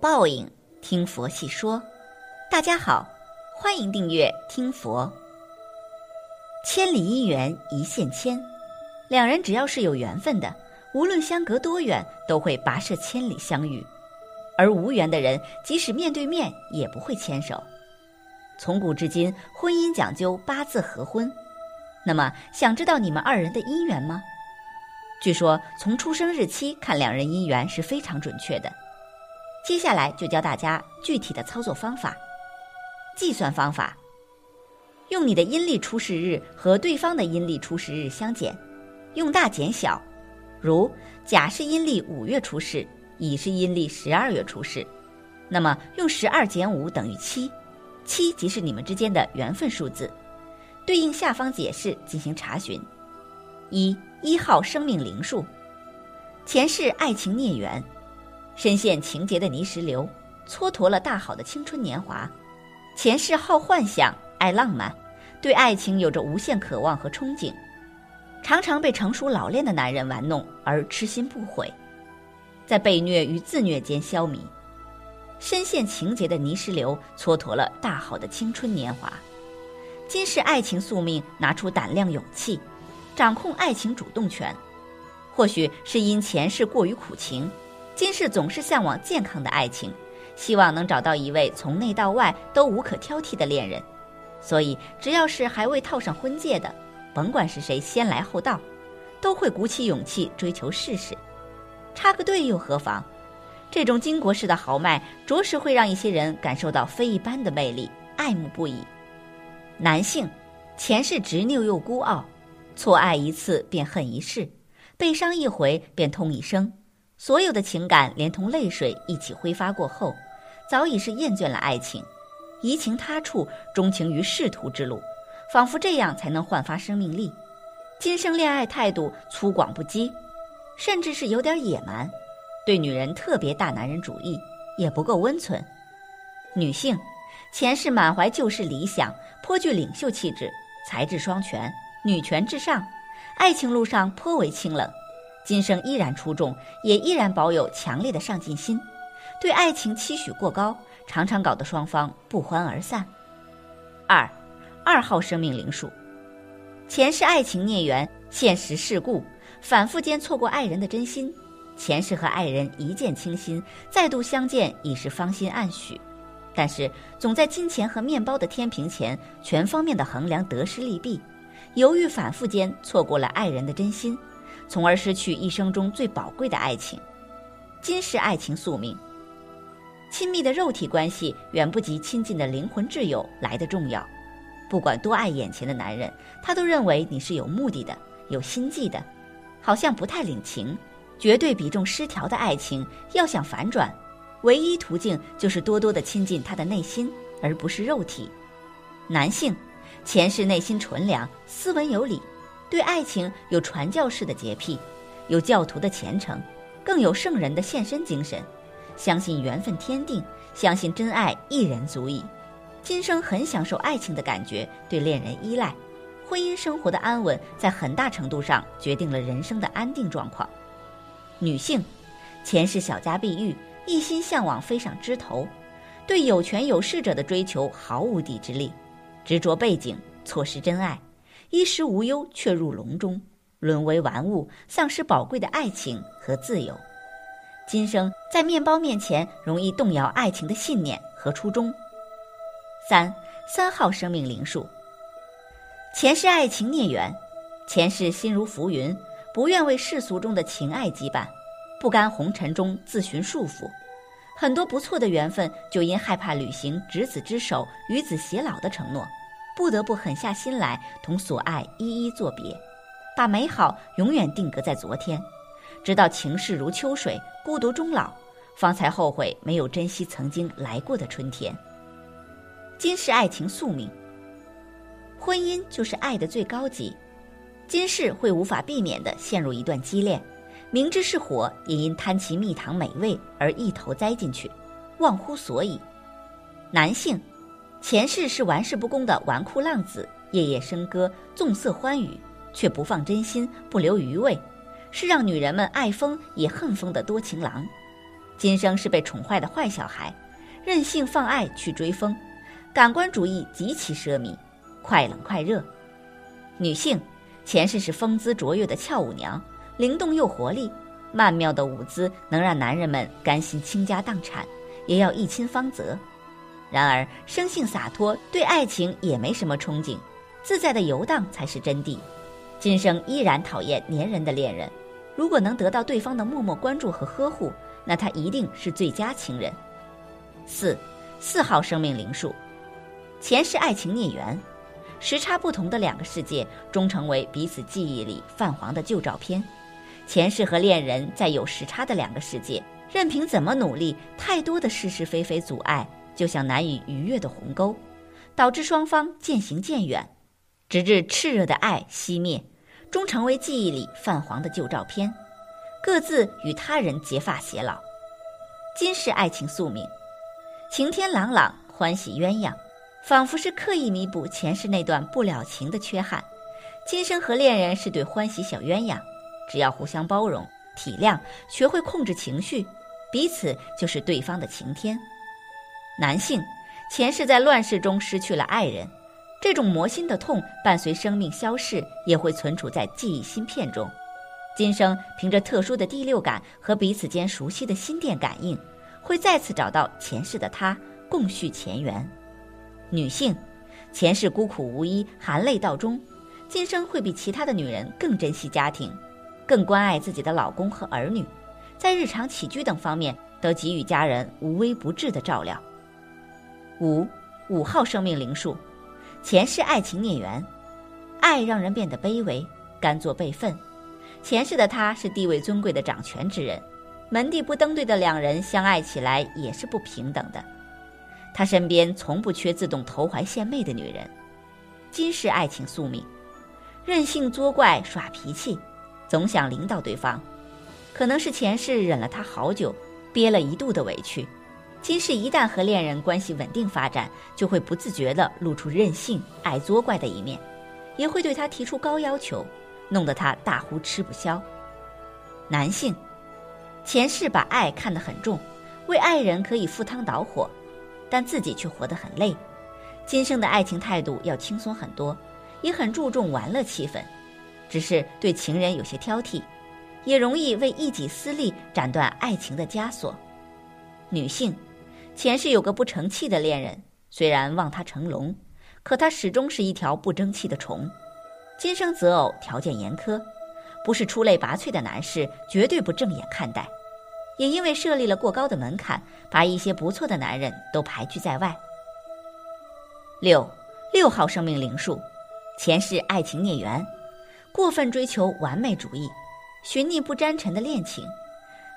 报应，听佛细说。大家好，欢迎订阅听佛。千里姻缘一线牵，两人只要是有缘分的，无论相隔多远，都会跋涉千里相遇；而无缘的人，即使面对面，也不会牵手。从古至今，婚姻讲究八字合婚。那么，想知道你们二人的姻缘吗？据说，从出生日期看两人姻缘是非常准确的。接下来就教大家具体的操作方法。计算方法：用你的阴历出世日和对方的阴历出世日相减，用大减小。如甲是阴历五月出世，乙是阴历十二月出世，那么用十二减五等于七，七即是你们之间的缘分数字。对应下方解释进行查询。一一号生命灵数，前世爱情孽缘，深陷情结的泥石流，蹉跎了大好的青春年华。前世好幻想，爱浪漫，对爱情有着无限渴望和憧憬，常常被成熟老练的男人玩弄而痴心不悔，在被虐与自虐间消弭。深陷情结的泥石流，蹉跎了大好的青春年华。今世爱情宿命，拿出胆量勇气，掌控爱情主动权。或许是因前世过于苦情，金氏总是向往健康的爱情，希望能找到一位从内到外都无可挑剔的恋人。所以，只要是还未套上婚戒的，甭管是谁先来后到，都会鼓起勇气追求试试。插个队又何妨？这种巾帼式的豪迈，着实会让一些人感受到非一般的魅力，爱慕不已。男性，前世执拗又孤傲，错爱一次便恨一世，被伤一回便痛一生，所有的情感连同泪水一起挥发过后，早已是厌倦了爱情，移情他处，钟情于仕途之路，仿佛这样才能焕发生命力。今生恋爱态度粗犷不羁，甚至是有点野蛮，对女人特别大男人主义，也不够温存。女性。前世满怀旧世理想，颇具领袖气质，才智双全，女权至上，爱情路上颇为清冷。今生依然出众，也依然保有强烈的上进心，对爱情期许过高，常常搞得双方不欢而散。二，二号生命灵数，前世爱情孽缘，现实世故，反复间错过爱人的真心。前世和爱人一见倾心，再度相见已是芳心暗许。但是，总在金钱和面包的天平前全方面的衡量得失利弊，犹豫反复间错过了爱人的真心，从而失去一生中最宝贵的爱情。今世爱情宿命，亲密的肉体关系远不及亲近的灵魂挚友来的重要。不管多爱眼前的男人，他都认为你是有目的的、有心计的，好像不太领情。绝对比重失调的爱情，要想反转。唯一途径就是多多的亲近他的内心，而不是肉体。男性，前世内心纯良、斯文有礼，对爱情有传教士的洁癖，有教徒的虔诚，更有圣人的献身精神，相信缘分天定，相信真爱一人足矣。今生很享受爱情的感觉，对恋人依赖，婚姻生活的安稳，在很大程度上决定了人生的安定状况。女性，前世小家碧玉。一心向往飞上枝头，对有权有势者的追求毫无抵制力，执着背景，错失真爱，衣食无忧却入笼中，沦为玩物，丧失宝贵的爱情和自由。今生在面包面前容易动摇爱情的信念和初衷。三三号生命灵数，前世爱情孽缘，前世心如浮云，不愿为世俗中的情爱羁绊。不甘红尘中自寻束缚，很多不错的缘分就因害怕履行执子之手、与子偕老的承诺，不得不狠下心来同所爱一一作别，把美好永远定格在昨天，直到情势如秋水，孤独终老，方才后悔没有珍惜曾经来过的春天。今世爱情宿命，婚姻就是爱的最高级，今世会无法避免的陷入一段激恋。明知是火，也因贪其蜜糖美味而一头栽进去，忘乎所以。男性，前世是玩世不恭的纨绔浪子，夜夜笙歌，纵色欢愉，却不放真心，不留余味，是让女人们爱疯也恨疯的多情郎。今生是被宠坏的坏小孩，任性放爱去追风，感官主义极其奢靡，快冷快热。女性前世是风姿卓越的俏舞娘，灵动又活力，曼妙的舞姿能让男人们甘心倾家荡产，也要一亲芳泽。然而生性洒脱，对爱情也没什么憧憬，自在的游荡才是真谛。今生依然讨厌粘人的恋人，如果能得到对方的默默关注和呵护。那他一定是最佳情人。四，四号生命灵数，前世爱情孽缘，时差不同的两个世界终成为彼此记忆里泛黄的旧照片。前世和恋人在有时差的两个世界，任凭怎么努力，太多的是是非非阻碍，就像难以逾越的鸿沟，导致双方渐行渐远，直至炽热的爱熄灭，终成为记忆里泛黄的旧照片。各自与他人结发偕老，今世爱情宿命，晴天朗朗，欢喜鸳鸯，仿佛是刻意弥补前世那段不了情的缺憾。今生和恋人是对欢喜小鸳鸯，只要互相包容、体谅，学会控制情绪，彼此就是对方的晴天。男性前世在乱世中失去了爱人，这种魔心的痛伴随生命消逝，也会存储在记忆芯片中。今生凭着特殊的第六感和彼此间熟悉的心电感应，会再次找到前世的他，共续前缘。女性，前世孤苦无依，含泪到终，今生会比其他的女人更珍惜家庭，更关爱自己的老公和儿女，在日常起居等方面都给予家人无微不至的照料。五，五号生命灵数，前世爱情孽缘，爱让人变得卑微，甘做备份。前世的他是地位尊贵的掌权之人，门第不登对的两人相爱起来也是不平等的。他身边从不缺自动投怀献媚的女人。今世爱情宿命，任性作怪耍脾气，总想领导对方。可能是前世忍了他好久，憋了一肚的委屈。今世一旦和恋人关系稳定发展，就会不自觉地露出任性、爱作怪的一面，也会对他提出高要求。弄得他大呼吃不消。男性，前世把爱看得很重，为爱人可以赴汤蹈火，但自己却活得很累。今生的爱情态度要轻松很多，也很注重玩乐气氛，只是对情人有些挑剔，也容易为一己私利斩断爱情的枷锁。女性，前世有个不成器的恋人，虽然望他成龙，可他始终是一条不争气的虫。今生择偶条件严苛，不是出类拔萃的男士绝对不正眼看待，也因为设立了过高的门槛，把一些不错的男人都排拒在外。六六号生命灵数，前世爱情孽缘，过分追求完美主义，寻觅不沾尘的恋情，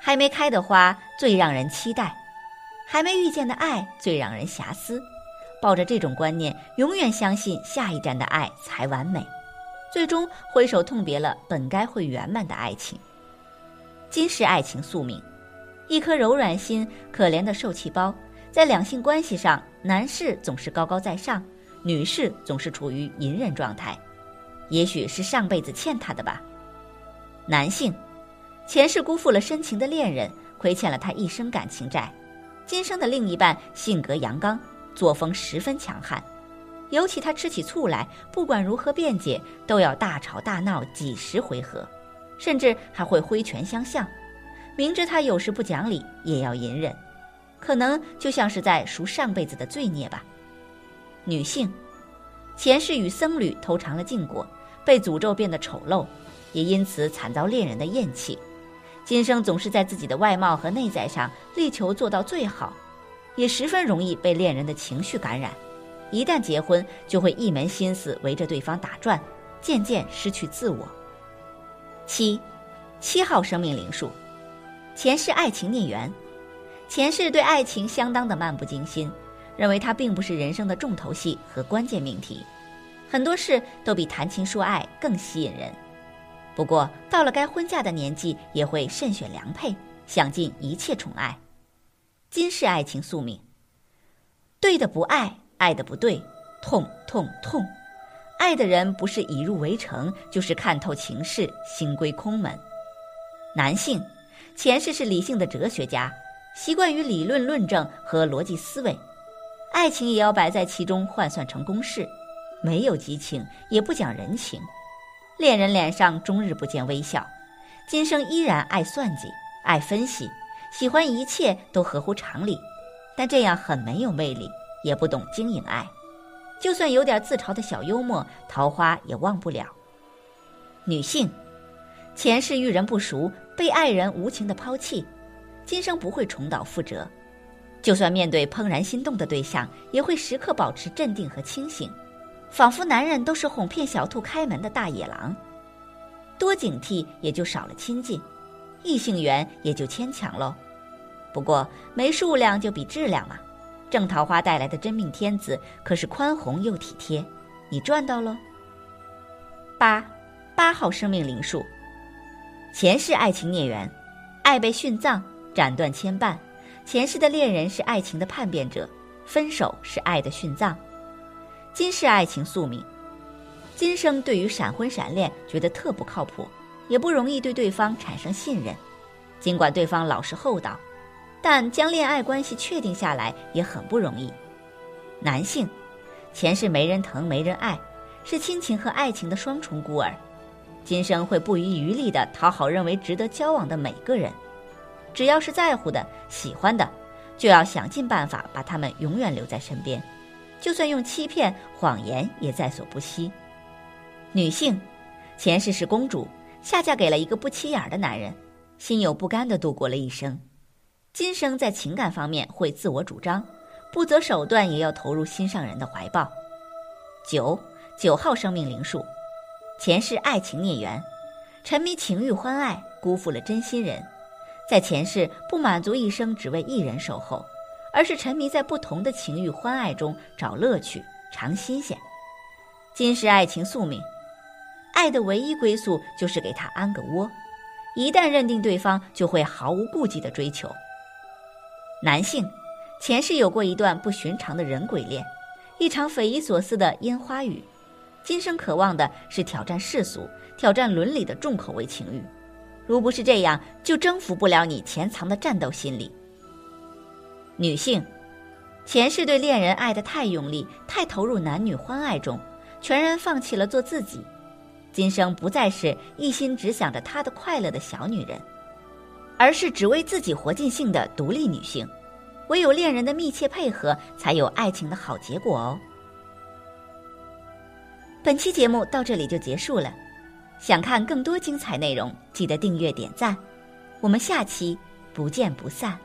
还没开的花最让人期待，还没遇见的爱最让人遐思，抱着这种观念，永远相信下一站的爱才完美。最终挥手痛别了本该会圆满的爱情。今世爱情宿命，一颗柔软心，可怜的受气包，在两性关系上，男士总是高高在上，女士总是处于隐忍状态。也许是上辈子欠他的吧。男性，前世辜负了深情的恋人，亏欠了他一生感情债。今生的另一半性格阳刚，作风十分强悍。尤其他吃起醋来，不管如何辩解，都要大吵大闹几十回合，甚至还会挥拳相向。明知他有时不讲理，也要隐忍，可能就像是在赎上辈子的罪孽吧。女性，前世与僧侣偷尝了禁果，被诅咒变得丑陋，也因此惨遭恋人的厌弃。今生总是在自己的外貌和内在上力求做到最好，也十分容易被恋人的情绪感染。一旦结婚，就会一门心思围着对方打转，渐渐失去自我。七，七号生命灵数，前世爱情孽缘，前世对爱情相当的漫不经心，认为它并不是人生的重头戏和关键命题，很多事都比谈情说爱更吸引人。不过到了该婚嫁的年纪，也会慎选良配，想尽一切宠爱。今世爱情宿命，对的不爱。爱的不对，痛痛痛！爱的人不是已入围城，就是看透情势，心归空门。男性，前世是理性的哲学家，习惯于理论论证和逻辑思维，爱情也要摆在其中换算成公式，没有激情，也不讲人情，恋人脸上终日不见微笑，今生依然爱算计，爱分析，喜欢一切都合乎常理，但这样很没有魅力，也不懂经营爱，就算有点自嘲的小幽默，桃花也忘不了。女性，前世遇人不熟，被爱人无情的抛弃。今生不会重蹈覆辙，就算面对怦然心动的对象，也会时刻保持镇定和清醒，仿佛男人都是哄骗小兔开门的大野狼。多警惕，也就少了亲近，异性缘也就牵强喽。不过没数量就比质量嘛，正桃花带来的真命天子可是宽宏又体贴，你赚到喽。八，八号生命灵数，前世爱情孽缘，爱被殉葬。斩断牵绊，前世的恋人是爱情的叛变者，分手是爱的殉葬。今世爱情宿命，今生对于闪婚闪恋觉得特不靠谱，也不容易对对方产生信任。尽管对方老实厚道，但将恋爱关系确定下来也很不容易。男性，前世没人疼没人爱，是亲情和爱情的双重孤儿，今生会不遗余力地讨好认为值得交往的每个人。只要是在乎的、喜欢的，就要想尽办法把他们永远留在身边，就算用欺骗、谎言也在所不惜。女性，前世是公主，下嫁给了一个不起眼的男人，心有不甘的度过了一生。今生在情感方面会自我主张，不择手段也要投入心上人的怀抱。九九号生命灵数，前世爱情孽缘，沉迷情欲欢爱，辜负了真心人。在前世不满足一生只为一人守候，而是沉迷在不同的情欲欢爱中找乐趣、尝新鲜。今世爱情宿命，爱的唯一归宿就是给他安个窝，一旦认定对方，就会毫无顾忌的追求。男性，前世有过一段不寻常的人鬼恋，一场匪夷所思的烟花雨，今生渴望的是挑战世俗、挑战伦理的重口味情欲。如不是这样，就征服不了你潜藏的战斗心理。女性，前世对恋人爱得太用力，太投入男女欢爱中，全然放弃了做自己。今生不再是一心只想着他的快乐的小女人，而是只为自己活尽兴的独立女性。唯有恋人的密切配合，才有爱情的好结果哦。本期节目到这里就结束了。想看更多精彩内容，记得订阅点赞，我们下期不见不散。